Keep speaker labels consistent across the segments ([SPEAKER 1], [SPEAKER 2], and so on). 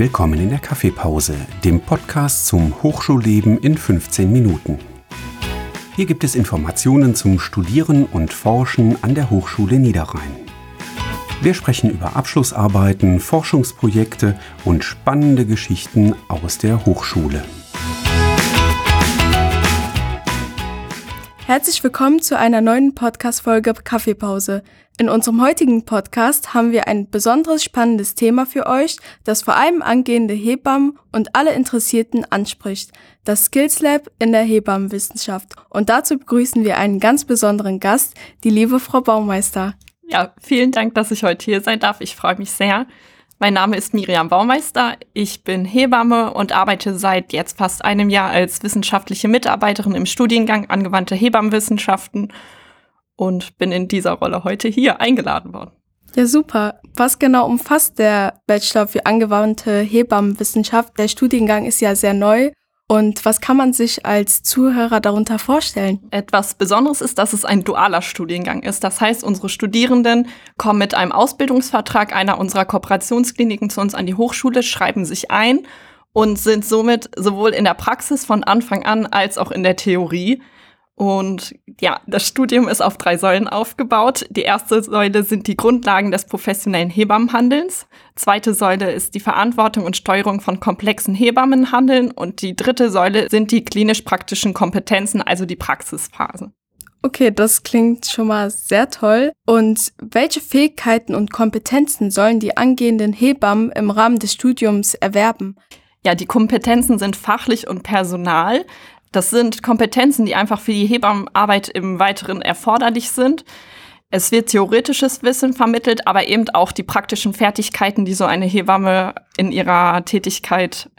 [SPEAKER 1] Willkommen in der Kaffeepause, dem Podcast zum Hochschulleben in 15 Minuten. Hier gibt es Informationen zum Studieren und Forschen an der Hochschule Niederrhein. Wir sprechen über Abschlussarbeiten, Forschungsprojekte und spannende Geschichten aus der Hochschule.
[SPEAKER 2] Herzlich willkommen zu einer neuen Podcast-Folge Kaffeepause. In unserem heutigen Podcast haben wir ein besonderes spannendes Thema für euch, das vor allem angehende Hebammen und alle Interessierten anspricht. Das Skills Lab in der Hebammenwissenschaft. Und dazu begrüßen wir einen ganz besonderen Gast, die liebe Frau Baumeister.
[SPEAKER 3] Ja, vielen Dank, dass ich heute hier sein darf. Ich freue mich sehr. Mein Name ist Miriam Baumeister. Ich bin Hebamme und arbeite seit jetzt fast einem Jahr als wissenschaftliche Mitarbeiterin im Studiengang Angewandte Hebammenwissenschaften und bin in dieser Rolle heute hier eingeladen worden.
[SPEAKER 2] Ja, super. Was genau umfasst der Bachelor für angewandte Hebammenwissenschaft? Der Studiengang ist ja sehr neu und was kann man sich als Zuhörer darunter vorstellen?
[SPEAKER 3] Etwas Besonderes ist, dass es ein dualer Studiengang ist. Das heißt, unsere Studierenden kommen mit einem Ausbildungsvertrag einer unserer Kooperationskliniken zu uns an die Hochschule, schreiben sich ein und sind somit sowohl in der Praxis von Anfang an als auch in der Theorie und ja, das Studium ist auf drei Säulen aufgebaut. Die erste Säule sind die Grundlagen des professionellen Hebammenhandelns. Zweite Säule ist die Verantwortung und Steuerung von komplexen Hebammenhandeln. Und die dritte Säule sind die klinisch-praktischen Kompetenzen, also die Praxisphase.
[SPEAKER 2] Okay, das klingt schon mal sehr toll. Und welche Fähigkeiten und Kompetenzen sollen die angehenden Hebammen im Rahmen des Studiums erwerben?
[SPEAKER 3] Ja, die Kompetenzen sind fachlich und personal. Das sind Kompetenzen, die einfach für die Hebammenarbeit im Weiteren erforderlich sind. Es wird theoretisches Wissen vermittelt, aber eben auch die praktischen Fertigkeiten, die so eine Hebamme in ihrer Tätigkeit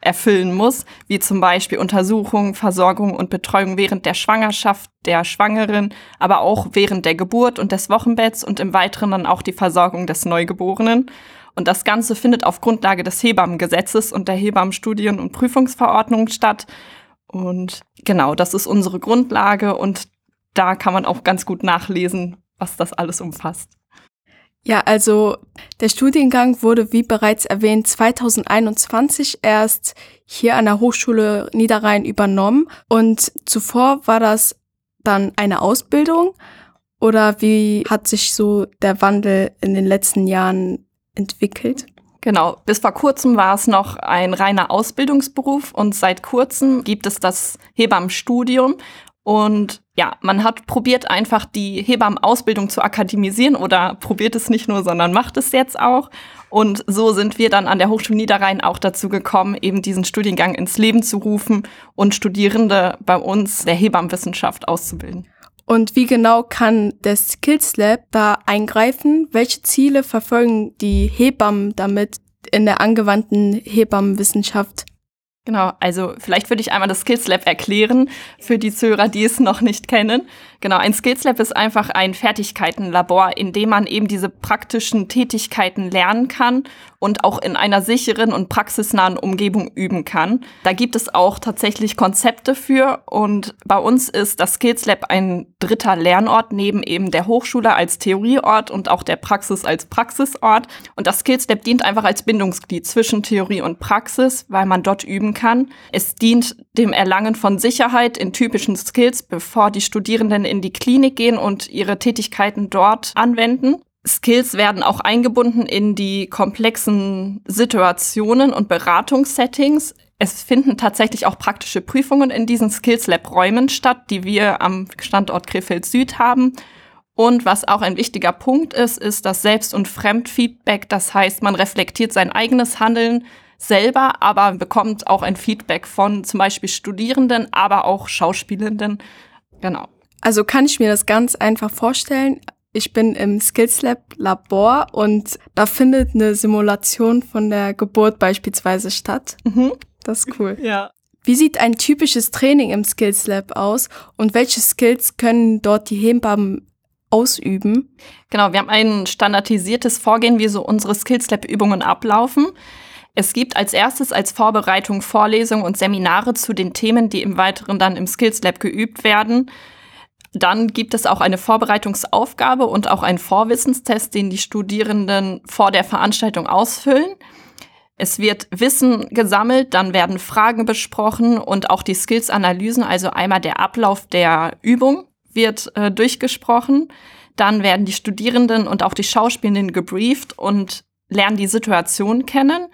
[SPEAKER 3] erfüllen muss, wie zum Beispiel Untersuchung, Versorgung und Betreuung während der Schwangerschaft der Schwangeren, aber auch während der Geburt und des Wochenbetts und im Weiteren dann auch die Versorgung des Neugeborenen. Und das Ganze findet auf Grundlage des Hebammengesetzes und der Hebammenstudien- und Prüfungsverordnung statt. Und genau, das ist unsere Grundlage und da kann man auch ganz gut nachlesen, was das alles umfasst.
[SPEAKER 2] Ja, also der Studiengang wurde, wie bereits erwähnt, 2021 erst hier an der Hochschule Niederrhein übernommen und zuvor war das dann eine Ausbildung oder wie hat sich so der Wandel in den letzten Jahren entwickelt?
[SPEAKER 3] Genau, bis vor kurzem war es noch ein reiner Ausbildungsberuf und seit kurzem gibt es das Hebammenstudium. Und ja, man hat probiert einfach die Hebammenausbildung zu akademisieren oder probiert es nicht nur, sondern macht es jetzt auch. Und so sind wir dann an der Hochschule Niederrhein auch dazu gekommen, eben diesen Studiengang ins Leben zu rufen und Studierende bei uns der Hebammenwissenschaft auszubilden.
[SPEAKER 2] Und wie genau kann der Skills Lab da eingreifen? Welche Ziele verfolgen die Hebammen damit in der angewandten Hebammenwissenschaft?
[SPEAKER 3] Genau, also vielleicht würde ich einmal das Skills Lab erklären für die Zuhörer, die es noch nicht kennen. Genau, ein Skills Lab ist einfach ein Fertigkeitenlabor, in dem man eben diese praktischen Tätigkeiten lernen kann und auch in einer sicheren und praxisnahen Umgebung üben kann. Da gibt es auch tatsächlich Konzepte für und bei uns ist das Skills Lab ein dritter Lernort neben eben der Hochschule als Theorieort und auch der Praxis als Praxisort. Und das Skills Lab dient einfach als Bindungsglied zwischen Theorie und Praxis, weil man dort üben kann. Es dient dem Erlangen von Sicherheit in typischen Skills, bevor die Studierenden in die Klinik gehen und ihre Tätigkeiten dort anwenden. Skills werden auch eingebunden in die komplexen Situationen und Beratungssettings. Es finden tatsächlich auch praktische Prüfungen in diesen Skills Lab Räumen statt, die wir am Standort Krefeld Süd haben. Und was auch ein wichtiger Punkt ist, ist das Selbst- und Fremdfeedback. Das heißt, man reflektiert sein eigenes Handeln selber, aber bekommt auch ein Feedback von zum Beispiel Studierenden, aber auch Schauspielenden. Genau.
[SPEAKER 2] Also kann ich mir das ganz einfach vorstellen. Ich bin im Skills Lab Labor und da findet eine Simulation von der Geburt beispielsweise statt. Mhm. Das ist cool.
[SPEAKER 3] Ja.
[SPEAKER 2] Wie sieht ein typisches Training im Skills Lab aus und welche Skills können dort die Hebammen ausüben?
[SPEAKER 3] Genau, wir haben ein standardisiertes Vorgehen, wie so unsere Skills Lab Übungen ablaufen. Es gibt als erstes als Vorbereitung Vorlesungen und Seminare zu den Themen, die im Weiteren dann im Skills Lab geübt werden. Dann gibt es auch eine Vorbereitungsaufgabe und auch einen Vorwissenstest, den die Studierenden vor der Veranstaltung ausfüllen. Es wird Wissen gesammelt, dann werden Fragen besprochen und auch die Skills-Analysen, also einmal der Ablauf der Übung wird äh, durchgesprochen. Dann werden die Studierenden und auch die Schauspielenden gebrieft und lernen die Situation kennen.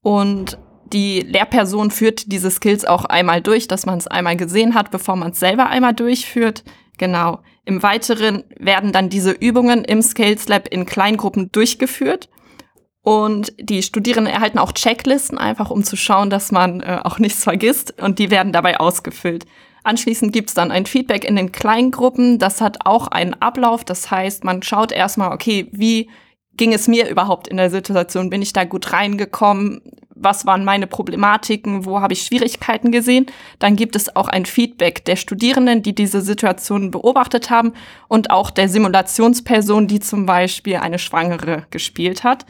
[SPEAKER 3] Und die Lehrperson führt diese Skills auch einmal durch, dass man es einmal gesehen hat, bevor man es selber einmal durchführt. Genau. Im Weiteren werden dann diese Übungen im Skills Lab in Kleingruppen durchgeführt. Und die Studierenden erhalten auch Checklisten, einfach um zu schauen, dass man äh, auch nichts vergisst. Und die werden dabei ausgefüllt. Anschließend gibt's dann ein Feedback in den Kleingruppen. Das hat auch einen Ablauf. Das heißt, man schaut erstmal, okay, wie ging es mir überhaupt in der Situation? Bin ich da gut reingekommen? Was waren meine Problematiken? Wo habe ich Schwierigkeiten gesehen? Dann gibt es auch ein Feedback der Studierenden, die diese Situation beobachtet haben und auch der Simulationsperson, die zum Beispiel eine Schwangere gespielt hat.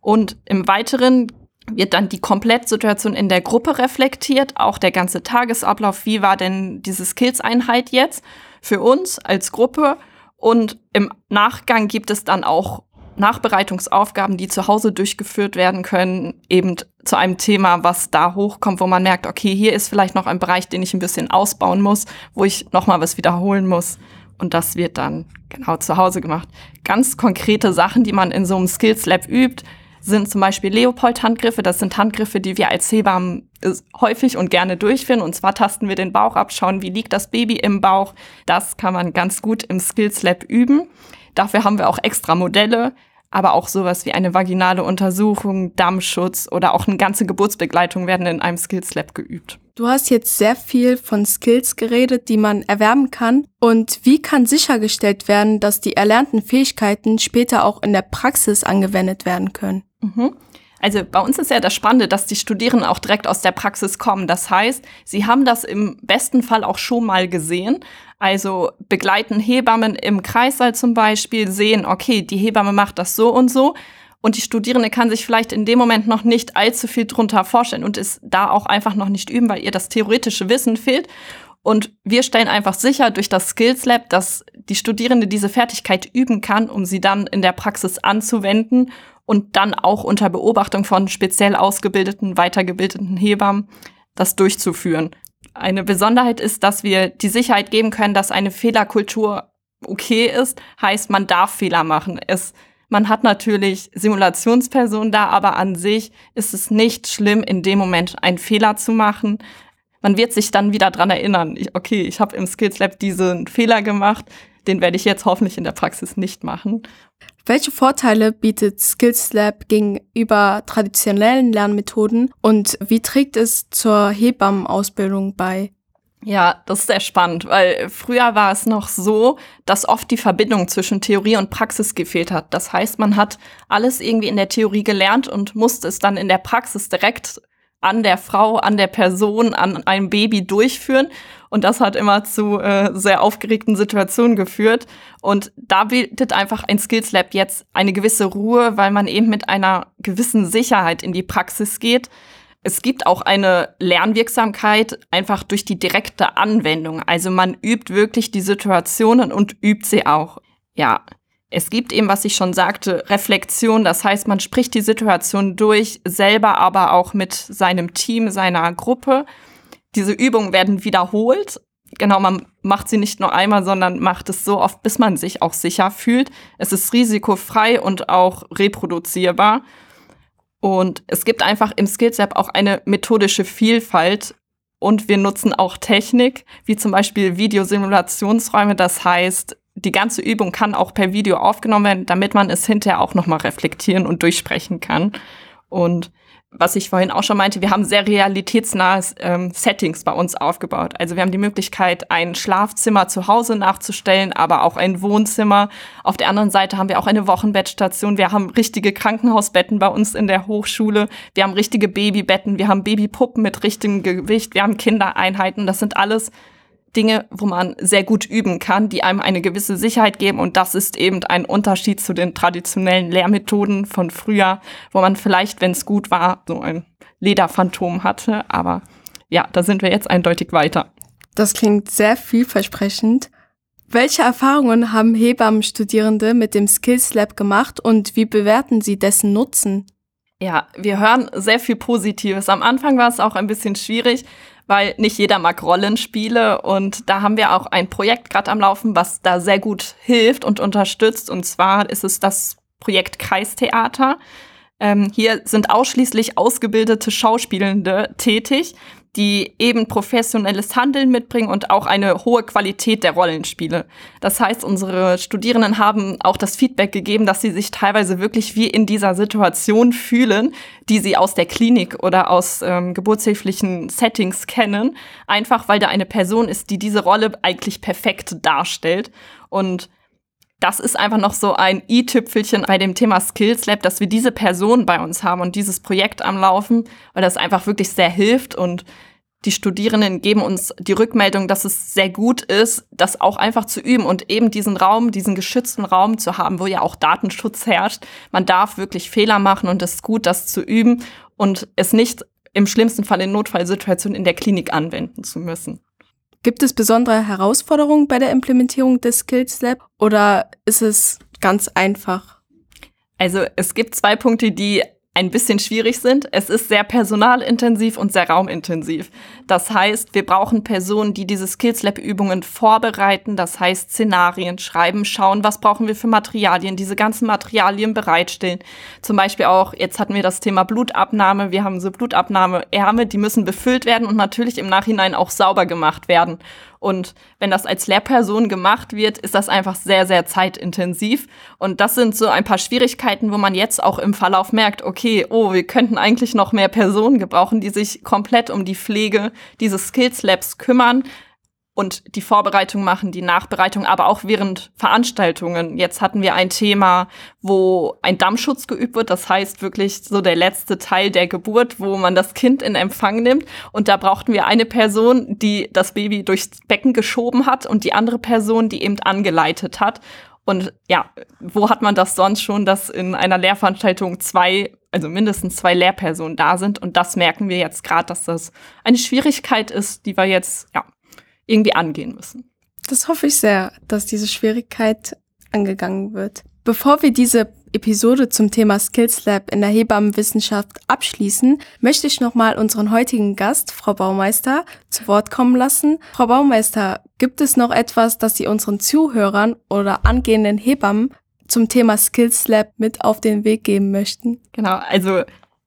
[SPEAKER 3] Und im Weiteren wird dann die Komplettsituation in der Gruppe reflektiert, auch der ganze Tagesablauf. Wie war denn diese Skills-Einheit jetzt für uns als Gruppe? Und im Nachgang gibt es dann auch Nachbereitungsaufgaben, die zu Hause durchgeführt werden können, eben zu einem Thema, was da hochkommt, wo man merkt, okay, hier ist vielleicht noch ein Bereich, den ich ein bisschen ausbauen muss, wo ich nochmal was wiederholen muss. Und das wird dann genau zu Hause gemacht. Ganz konkrete Sachen, die man in so einem Skills Lab übt, sind zum Beispiel Leopold-Handgriffe. Das sind Handgriffe, die wir als Hebammen äh, häufig und gerne durchführen. Und zwar tasten wir den Bauch ab, schauen, wie liegt das Baby im Bauch. Das kann man ganz gut im Skills Lab üben. Dafür haben wir auch extra Modelle, aber auch sowas wie eine vaginale Untersuchung, Dammschutz oder auch eine ganze Geburtsbegleitung werden in einem Skills Lab geübt.
[SPEAKER 2] Du hast jetzt sehr viel von Skills geredet, die man erwerben kann. Und wie kann sichergestellt werden, dass die erlernten Fähigkeiten später auch in der Praxis angewendet werden können?
[SPEAKER 3] Mhm. Also bei uns ist ja das Spannende, dass die Studierenden auch direkt aus der Praxis kommen. Das heißt, sie haben das im besten Fall auch schon mal gesehen. Also begleiten Hebammen im Kreissaal zum Beispiel, sehen, okay, die Hebamme macht das so und so. Und die Studierende kann sich vielleicht in dem Moment noch nicht allzu viel drunter vorstellen und ist da auch einfach noch nicht üben, weil ihr das theoretische Wissen fehlt. Und wir stellen einfach sicher durch das Skills Lab, dass die Studierende diese Fertigkeit üben kann, um sie dann in der Praxis anzuwenden und dann auch unter Beobachtung von speziell ausgebildeten, weitergebildeten Hebammen das durchzuführen. Eine Besonderheit ist, dass wir die Sicherheit geben können, dass eine Fehlerkultur okay ist, heißt, man darf Fehler machen. Es, man hat natürlich Simulationspersonen da, aber an sich ist es nicht schlimm, in dem Moment einen Fehler zu machen. Man wird sich dann wieder dran erinnern, ich, okay, ich habe im Skills Lab diesen Fehler gemacht, den werde ich jetzt hoffentlich in der Praxis nicht machen.
[SPEAKER 2] Welche Vorteile bietet Skills Lab gegenüber traditionellen Lernmethoden und wie trägt es zur Hebammenausbildung bei?
[SPEAKER 3] Ja, das ist sehr spannend, weil früher war es noch so, dass oft die Verbindung zwischen Theorie und Praxis gefehlt hat. Das heißt, man hat alles irgendwie in der Theorie gelernt und musste es dann in der Praxis direkt an der Frau, an der Person, an einem Baby durchführen. Und das hat immer zu äh, sehr aufgeregten Situationen geführt. Und da bietet einfach ein Skills Lab jetzt eine gewisse Ruhe, weil man eben mit einer gewissen Sicherheit in die Praxis geht. Es gibt auch eine Lernwirksamkeit einfach durch die direkte Anwendung. Also man übt wirklich die Situationen und übt sie auch. Ja, es gibt eben, was ich schon sagte, Reflexion. Das heißt, man spricht die Situation durch, selber aber auch mit seinem Team, seiner Gruppe. Diese Übungen werden wiederholt. Genau, man macht sie nicht nur einmal, sondern macht es so oft, bis man sich auch sicher fühlt. Es ist risikofrei und auch reproduzierbar. Und es gibt einfach im Skills Lab auch eine methodische Vielfalt. Und wir nutzen auch Technik, wie zum Beispiel Videosimulationsräume. Das heißt, die ganze Übung kann auch per Video aufgenommen werden, damit man es hinterher auch nochmal reflektieren und durchsprechen kann. Und was ich vorhin auch schon meinte, wir haben sehr realitätsnahe ähm, Settings bei uns aufgebaut. Also wir haben die Möglichkeit, ein Schlafzimmer zu Hause nachzustellen, aber auch ein Wohnzimmer. Auf der anderen Seite haben wir auch eine Wochenbettstation. Wir haben richtige Krankenhausbetten bei uns in der Hochschule. Wir haben richtige Babybetten. Wir haben Babypuppen mit richtigem Gewicht. Wir haben Kindereinheiten. Das sind alles Dinge, wo man sehr gut üben kann, die einem eine gewisse Sicherheit geben. Und das ist eben ein Unterschied zu den traditionellen Lehrmethoden von früher, wo man vielleicht, wenn es gut war, so ein Lederphantom hatte. Aber ja, da sind wir jetzt eindeutig weiter.
[SPEAKER 2] Das klingt sehr vielversprechend. Welche Erfahrungen haben Hebammenstudierende mit dem Skills Lab gemacht und wie bewerten sie dessen Nutzen?
[SPEAKER 3] Ja, wir hören sehr viel Positives. Am Anfang war es auch ein bisschen schwierig, weil nicht jeder mag Rollenspiele und da haben wir auch ein Projekt gerade am Laufen, was da sehr gut hilft und unterstützt. Und zwar ist es das Projekt Kreistheater. Ähm, hier sind ausschließlich ausgebildete Schauspielende tätig, die eben professionelles Handeln mitbringen und auch eine hohe Qualität der Rollenspiele. Das heißt, unsere Studierenden haben auch das Feedback gegeben, dass sie sich teilweise wirklich wie in dieser Situation fühlen, die sie aus der Klinik oder aus ähm, geburtshilflichen Settings kennen, einfach weil da eine Person ist, die diese Rolle eigentlich perfekt darstellt. Und das ist einfach noch so ein i-Tüpfelchen bei dem Thema Skills Lab, dass wir diese Person bei uns haben und dieses Projekt am Laufen, weil das einfach wirklich sehr hilft und die Studierenden geben uns die Rückmeldung, dass es sehr gut ist, das auch einfach zu üben und eben diesen Raum, diesen geschützten Raum zu haben, wo ja auch Datenschutz herrscht. Man darf wirklich Fehler machen und es ist gut, das zu üben und es nicht im schlimmsten Fall in Notfallsituationen in der Klinik anwenden zu müssen.
[SPEAKER 2] Gibt es besondere Herausforderungen bei der Implementierung des Skills Lab oder ist es ganz einfach?
[SPEAKER 3] Also es gibt zwei Punkte, die ein bisschen schwierig sind. Es ist sehr personalintensiv und sehr raumintensiv. Das heißt, wir brauchen Personen, die diese Skills Lab Übungen vorbereiten, das heißt Szenarien schreiben, schauen, was brauchen wir für Materialien, diese ganzen Materialien bereitstellen. Zum Beispiel auch, jetzt hatten wir das Thema Blutabnahme. Wir haben so Blutabnahmeärme, die müssen befüllt werden und natürlich im Nachhinein auch sauber gemacht werden. Und wenn das als Lehrperson gemacht wird, ist das einfach sehr, sehr zeitintensiv. Und das sind so ein paar Schwierigkeiten, wo man jetzt auch im Verlauf merkt, okay, oh, wir könnten eigentlich noch mehr Personen gebrauchen, die sich komplett um die Pflege dieses Skills Labs kümmern und die Vorbereitung machen, die Nachbereitung, aber auch während Veranstaltungen. Jetzt hatten wir ein Thema, wo ein Dammschutz geübt wird. Das heißt wirklich so der letzte Teil der Geburt, wo man das Kind in Empfang nimmt. Und da brauchten wir eine Person, die das Baby durchs Becken geschoben hat und die andere Person, die eben angeleitet hat. Und ja, wo hat man das sonst schon, dass in einer Lehrveranstaltung zwei, also mindestens zwei Lehrpersonen da sind? Und das merken wir jetzt gerade, dass das eine Schwierigkeit ist, die wir jetzt ja irgendwie angehen müssen.
[SPEAKER 2] Das hoffe ich sehr, dass diese Schwierigkeit angegangen wird. Bevor wir diese Episode zum Thema Skills Lab in der Hebammenwissenschaft abschließen, möchte ich nochmal unseren heutigen Gast, Frau Baumeister, zu Wort kommen lassen. Frau Baumeister, gibt es noch etwas, das Sie unseren Zuhörern oder angehenden Hebammen zum Thema Skills Lab mit auf den Weg geben möchten?
[SPEAKER 3] Genau, also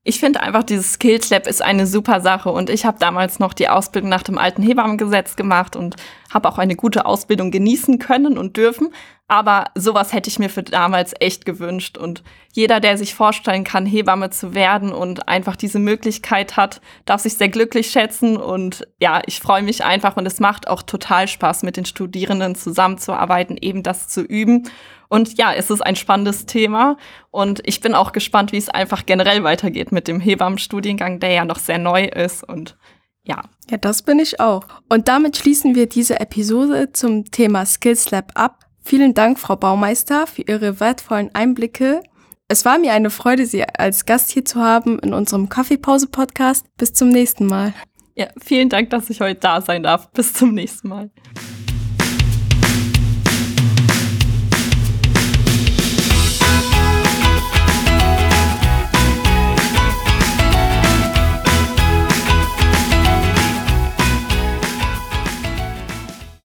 [SPEAKER 3] ich finde einfach, dieses Skills Lab ist eine super Sache. Und ich habe damals noch die Ausbildung nach dem alten Hebammengesetz gemacht und habe auch eine gute Ausbildung genießen können und dürfen. Aber sowas hätte ich mir für damals echt gewünscht. Und jeder, der sich vorstellen kann, Hebamme zu werden und einfach diese Möglichkeit hat, darf sich sehr glücklich schätzen. Und ja, ich freue mich einfach und es macht auch total Spaß, mit den Studierenden zusammenzuarbeiten, eben das zu üben. Und ja, es ist ein spannendes Thema und ich bin auch gespannt, wie es einfach generell weitergeht mit dem Hebammenstudiengang, der ja noch sehr neu ist und ja.
[SPEAKER 2] Ja, das bin ich auch. Und damit schließen wir diese Episode zum Thema Skills Lab ab. Vielen Dank, Frau Baumeister, für Ihre wertvollen Einblicke. Es war mir eine Freude, Sie als Gast hier zu haben in unserem Kaffeepause-Podcast. Bis zum nächsten Mal.
[SPEAKER 3] Ja, vielen Dank, dass ich heute da sein darf. Bis zum nächsten Mal.